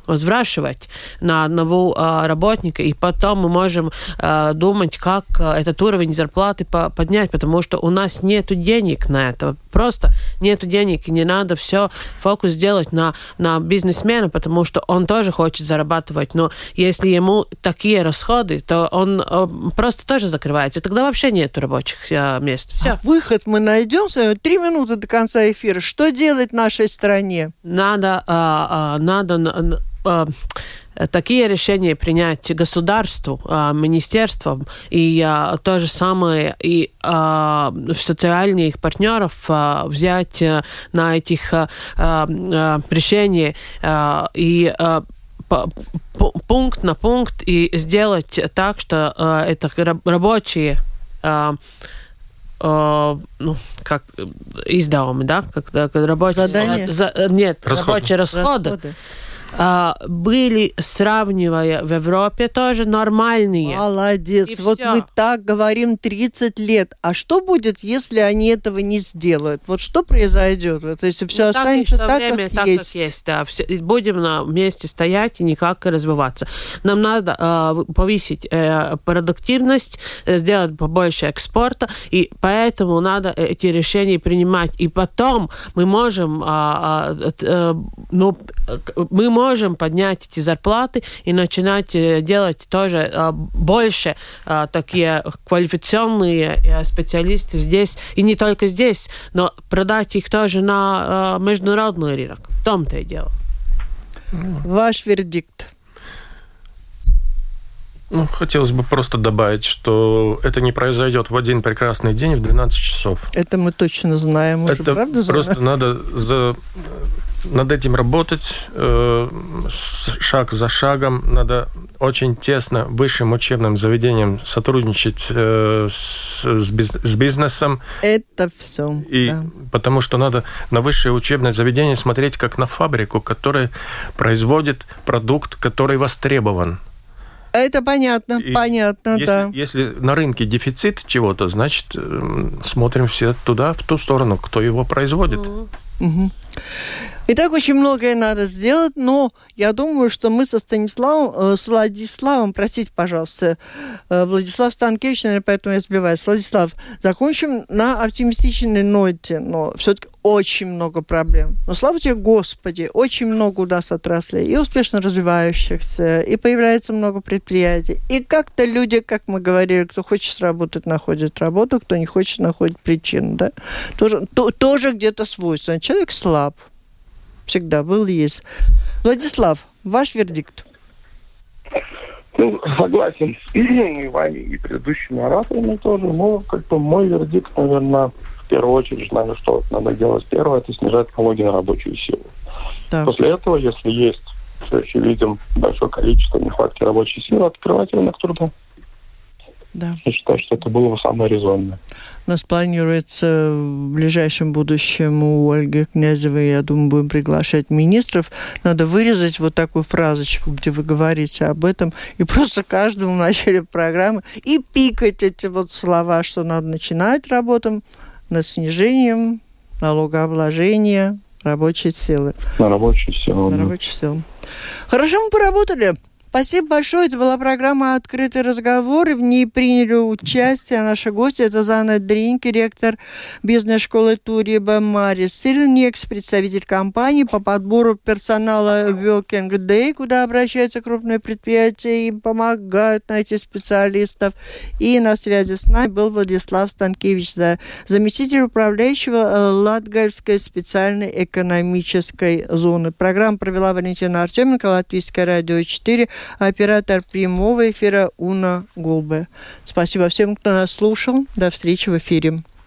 возвращать на одного а, работника, и потом мы можем а, думать, как а, этот уровень зарплаты поднять, потому что у нас нет денег на это. Просто нет денег, и не надо все фокус сделать на, на бизнесмена, потому что он тоже хочет зарабатывать. Но если ему такие расходы, то он просто тоже закрывается. Тогда вообще нет рабочих мест. Все. А выход мы найдем. Три минуты до конца эфира. Что делать нашей стране? Надо, надо такие решения принять государству, э, министерствам и э, то же самое и социальных партнеров взять на этих решения и пункт на пункт и сделать так, что это рабочие ну, как издаваемые, да, как, как рабочие... Задание? За, нет, расходы. рабочие расходы. расходы а, были, сравнивая в Европе, тоже нормальные. Молодец. И вот все. мы так говорим 30 лет. А что будет, если они этого не сделают? Вот что произойдет? Вот если все ну, останется так, так, время, как, так есть. как есть. Да. Все, будем на месте стоять и никак развиваться. Нам надо э, повысить э, продуктивность, сделать побольше экспорта, и поэтому надо эти решения принимать. И потом мы можем, э, э, ну, мы можем поднять эти зарплаты и начинать э, делать тоже э, больше э, такие квалифицированные специалисты здесь, и не только здесь, но продать их тоже на международный рынок. В том-то и дело. Ваш вердикт. Ну, хотелось бы просто добавить, что это не произойдет в один прекрасный день в 12 часов. Это мы точно знаем. Уже, это правда просто знаем? надо за над этим работать э, шаг за шагом. Надо очень тесно высшим учебным заведениям сотрудничать э, с, с бизнесом. Это все. И да. потому что надо на высшее учебное заведение смотреть как на фабрику, которая производит продукт, который востребован. Это понятно, и понятно, если, да. Если на рынке дефицит чего-то, значит, смотрим все туда, в ту сторону, кто его производит. Угу. Итак, очень многое надо сделать, но я думаю, что мы со Станиславом, э, с Владиславом, простите, пожалуйста, э, Владислав Станкевич, наверное, поэтому я сбиваюсь. Владислав, закончим на оптимистичной ноте, но все-таки очень много проблем. Но слава тебе, Господи, очень много у нас отраслей, и успешно развивающихся, и появляется много предприятий. И как-то люди, как мы говорили, кто хочет работать, находит работу, кто не хочет, находит причину. Да? Тоже, то, тоже где-то свойственно. Человек слаб всегда был и есть. Владислав, ваш вердикт? Ну, согласен с вами и предыдущими ораторами тоже. Но как бы мой вердикт, наверное, в первую очередь, наверное, что надо делать первое, это снижать налоги на рабочую силу. Так. После этого, если есть все еще видим большое количество нехватки рабочей силы, открывать рынок труда. Да. Я считаю, что это было бы самое резонное. У нас планируется в ближайшем будущем у Ольги Князевой, я думаю, будем приглашать министров. Надо вырезать вот такую фразочку, где вы говорите об этом, и просто каждому в начале программы и пикать эти вот слова, что надо начинать работу над снижением налогообложения рабочей силы. На рабочую силу. На рабочую силу. Хорошо, мы поработали. Спасибо большое. Это была программа «Открытый разговор». И в ней приняли участие наши гости. Это Зана Дринки, ректор бизнес-школы Туриба, Марис Сильникс, представитель компании по подбору персонала Working Day, куда обращаются крупные предприятия и помогают найти специалистов. И на связи с нами был Владислав Станкевич, заместитель управляющего э, Латгальской специальной экономической зоны. Программу провела Валентина Артеменко, Латвийское радио 4 оператор прямого эфира Уна Гулбе. Спасибо всем, кто нас слушал. До встречи в эфире.